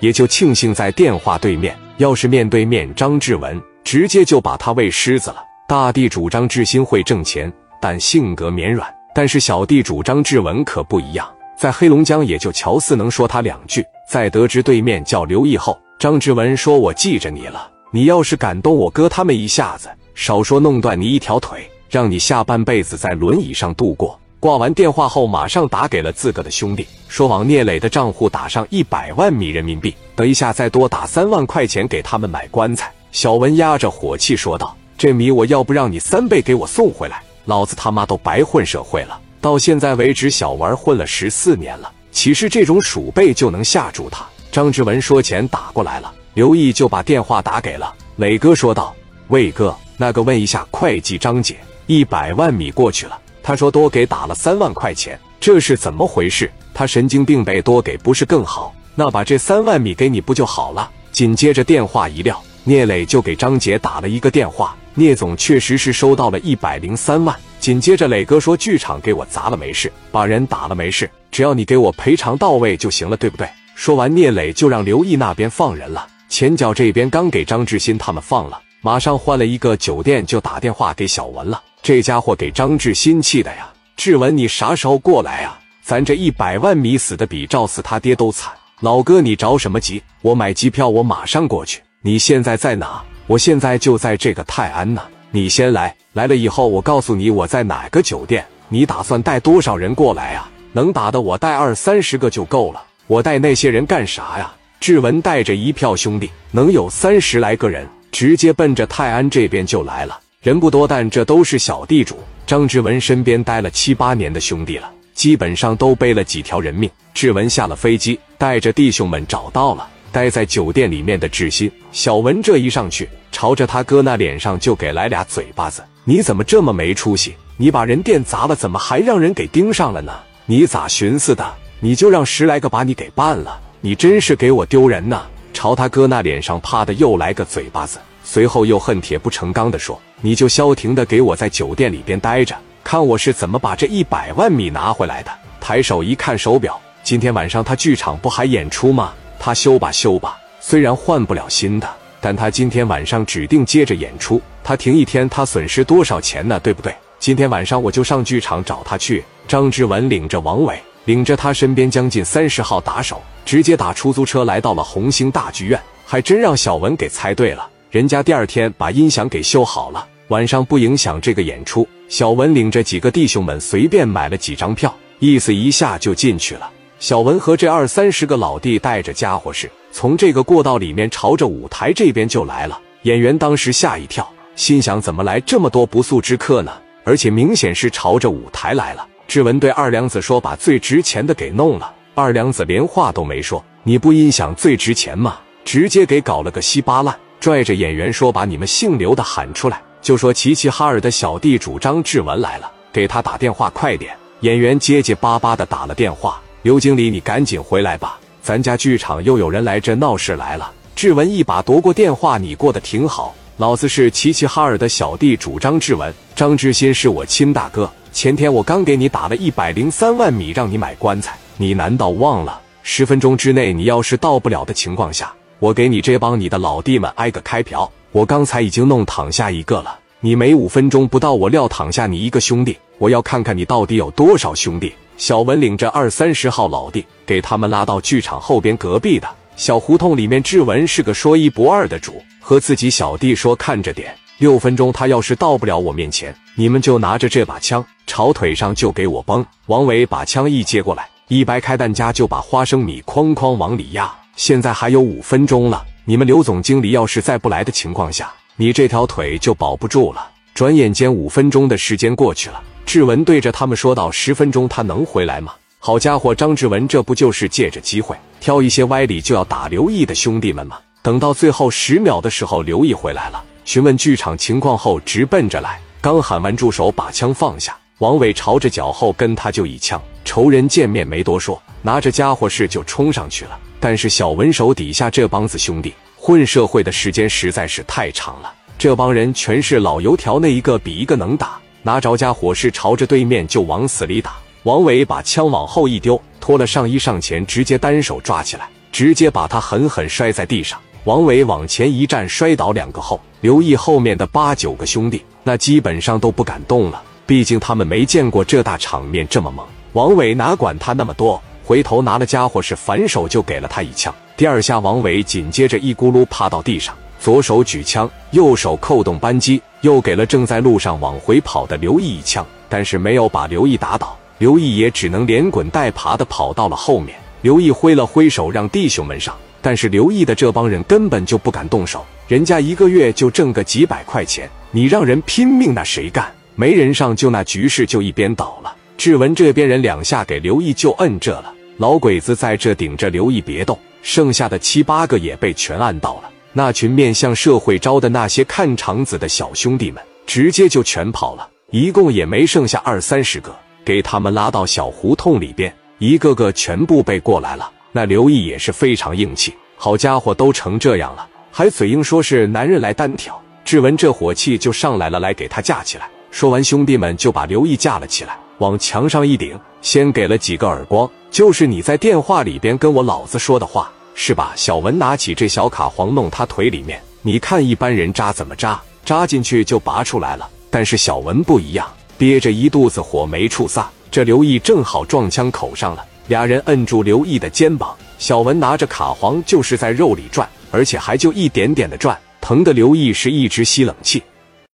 也就庆幸在电话对面。要是面对面，张志文直接就把他喂狮子了。大地主张志新会挣钱，但性格绵软。但是小地主张志文可不一样，在黑龙江也就乔四能说他两句。在得知对面叫刘毅后，张志文说：“我记着你了，你要是敢动我哥他们一下子，少说弄断你一条腿，让你下半辈子在轮椅上度过。”挂完电话后，马上打给了自个的兄弟，说往聂磊的账户打上一百万米人民币，等一下再多打三万块钱给他们买棺材。小文压着火气说道：“这米我要不让你三倍给我送回来，老子他妈都白混社会了。到现在为止，小文混了十四年了，岂是这种鼠辈就能吓住他？”张志文说：“钱打过来了。”刘毅就把电话打给了磊哥，说道：“魏哥，那个问一下会计张姐，一百万米过去了。”他说多给打了三万块钱，这是怎么回事？他神经病呗，多给不是更好？那把这三万米给你不就好了？紧接着电话一撂，聂磊就给张杰打了一个电话。聂总确实是收到了一百零三万。紧接着磊哥说剧场给我砸了没事，把人打了没事，只要你给我赔偿到位就行了，对不对？说完，聂磊就让刘毅那边放人了。前脚这边刚给张志新他们放了，马上换了一个酒店就打电话给小文了。这家伙给张志新气的呀！志文，你啥时候过来啊？咱这一百万米死的比赵四他爹都惨。老哥，你着什么急？我买机票，我马上过去。你现在在哪？我现在就在这个泰安呢。你先来，来了以后我告诉你我在哪个酒店。你打算带多少人过来啊？能打的我带二三十个就够了。我带那些人干啥呀？志文带着一票兄弟，能有三十来个人，直接奔着泰安这边就来了。人不多，但这都是小地主。张志文身边待了七八年的兄弟了，基本上都背了几条人命。志文下了飞机，带着弟兄们找到了待在酒店里面的志新。小文这一上去，朝着他哥那脸上就给来俩嘴巴子：“你怎么这么没出息？你把人店砸了，怎么还让人给盯上了呢？你咋寻思的？你就让十来个把你给办了？你真是给我丢人呐！”朝他哥那脸上啪的又来个嘴巴子，随后又恨铁不成钢的说。你就消停的给我在酒店里边待着，看我是怎么把这一百万米拿回来的。抬手一看手表，今天晚上他剧场不还演出吗？他修吧修吧，虽然换不了新的，但他今天晚上指定接着演出。他停一天，他损失多少钱呢？对不对？今天晚上我就上剧场找他去。张志文领着王伟，领着他身边将近三十号打手，直接打出租车来到了红星大剧院，还真让小文给猜对了。人家第二天把音响给修好了，晚上不影响这个演出。小文领着几个弟兄们随便买了几张票，意思一下就进去了。小文和这二三十个老弟带着家伙事，从这个过道里面朝着舞台这边就来了。演员当时吓一跳，心想怎么来这么多不速之客呢？而且明显是朝着舞台来了。志文对二娘子说：“把最值钱的给弄了。”二娘子连话都没说：“你不音响最值钱吗？”直接给搞了个稀巴烂。拽着演员说：“把你们姓刘的喊出来，就说齐齐哈尔的小弟主张志文来了，给他打电话，快点！”演员结结巴巴的打了电话：“刘经理，你赶紧回来吧，咱家剧场又有人来这闹事来了。”志文一把夺过电话：“你过得挺好，老子是齐齐哈尔的小弟主张志文，张志新是我亲大哥。前天我刚给你打了一百零三万米，让你买棺材，你难道忘了？十分钟之内，你要是到不了的情况下。”我给你这帮你的老弟们挨个开瓢，我刚才已经弄躺下一个了，你每五分钟不到，我撂躺下你一个兄弟，我要看看你到底有多少兄弟。小文领着二三十号老弟，给他们拉到剧场后边隔壁的小胡同里面。志文是个说一不二的主，和自己小弟说看着点，六分钟他要是到不了我面前，你们就拿着这把枪朝腿上就给我崩。王伟把枪一接过来，一掰开弹夹就把花生米哐哐往里压。现在还有五分钟了，你们刘总经理要是再不来的情况下，你这条腿就保不住了。转眼间五分钟的时间过去了，志文对着他们说道：“十分钟他能回来吗？”好家伙，张志文这不就是借着机会挑一些歪理就要打刘毅的兄弟们吗？等到最后十秒的时候，刘毅回来了，询问剧场情况后，直奔着来。刚喊完住手，把枪放下，王伟朝着脚后跟他就一枪。仇人见面没多说，拿着家伙事就冲上去了。但是小文手底下这帮子兄弟混社会的时间实在是太长了，这帮人全是老油条，那一个比一个能打，拿着家伙是朝着对面就往死里打。王伟把枪往后一丢，脱了上衣上前，直接单手抓起来，直接把他狠狠摔在地上。王伟往前一站，摔倒两个后，刘毅后面的八九个兄弟那基本上都不敢动了，毕竟他们没见过这大场面这么猛。王伟哪管他那么多，回头拿了家伙是反手就给了他一枪。第二下，王伟紧接着一咕噜趴到地上，左手举枪，右手扣动扳机，又给了正在路上往回跑的刘毅一枪，但是没有把刘毅打倒。刘毅也只能连滚带爬的跑到了后面。刘毅挥了挥手让弟兄们上。但是刘毅的这帮人根本就不敢动手，人家一个月就挣个几百块钱，你让人拼命，那谁干？没人上，就那局势就一边倒了。志文这边人两下给刘毅就摁这了，老鬼子在这顶着刘毅别动，剩下的七八个也被全按倒了。那群面向社会招的那些看场子的小兄弟们，直接就全跑了，一共也没剩下二三十个，给他们拉到小胡同里边，一个个全部被过来了。那刘毅也是非常硬气，好家伙，都成这样了，还嘴硬说是男人来单挑。志文这火气就上来了，来给他架起来。说完，兄弟们就把刘毅架了起来，往墙上一顶，先给了几个耳光，就是你在电话里边跟我老子说的话，是吧？小文拿起这小卡簧弄他腿里面，你看一般人扎怎么扎？扎进去就拔出来了，但是小文不一样，憋着一肚子火没处撒。这刘毅正好撞枪口上了。俩人摁住刘毅的肩膀，小文拿着卡簧就是在肉里转，而且还就一点点的转，疼的刘毅是一直吸冷气。